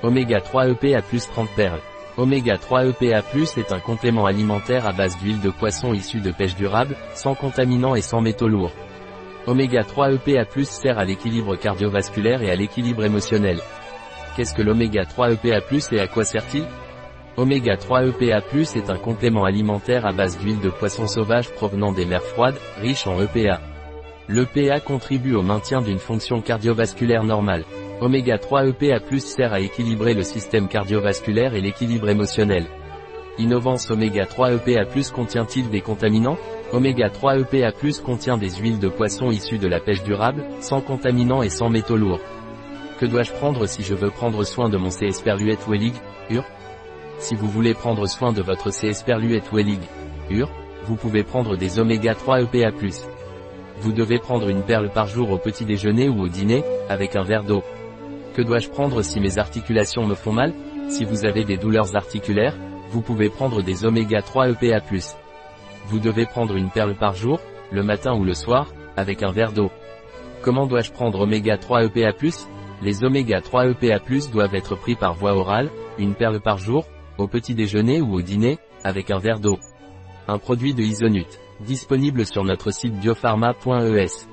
Oméga 3 EPA plus 30 perles. Oméga 3 EPA plus est un complément alimentaire à base d'huile de poisson issue de pêche durable, sans contaminants et sans métaux lourds. Oméga 3 EPA plus sert à l'équilibre cardiovasculaire et à l'équilibre émotionnel. Qu'est-ce que l'oméga 3 EPA plus et à quoi sert-il? Oméga 3 EPA+, est un complément alimentaire à base d'huile de poisson sauvage provenant des mers froides, riche en EPA. L'EPA contribue au maintien d'une fonction cardiovasculaire normale. Oméga 3 EPA+, sert à équilibrer le système cardiovasculaire et l'équilibre émotionnel. Innovance Oméga 3 EPA+, contient-il des contaminants? Oméga 3 EPA+, contient des huiles de poisson issues de la pêche durable, sans contaminants et sans métaux lourds. Que dois-je prendre si je veux prendre soin de mon C. esperluette Wellig, UR si vous voulez prendre soin de votre C. esperluette Wellig, UR, vous pouvez prendre des oméga 3 EPA+. Vous devez prendre une perle par jour au petit déjeuner ou au dîner, avec un verre d'eau. Que dois-je prendre si mes articulations me font mal? Si vous avez des douleurs articulaires, vous pouvez prendre des oméga 3 EPA+. Vous devez prendre une perle par jour, le matin ou le soir, avec un verre d'eau. Comment dois-je prendre oméga 3 EPA+, les oméga 3 EPA+, doivent être pris par voie orale, une perle par jour, au petit déjeuner ou au dîner, avec un verre d'eau. Un produit de Isonut. Disponible sur notre site biopharma.es.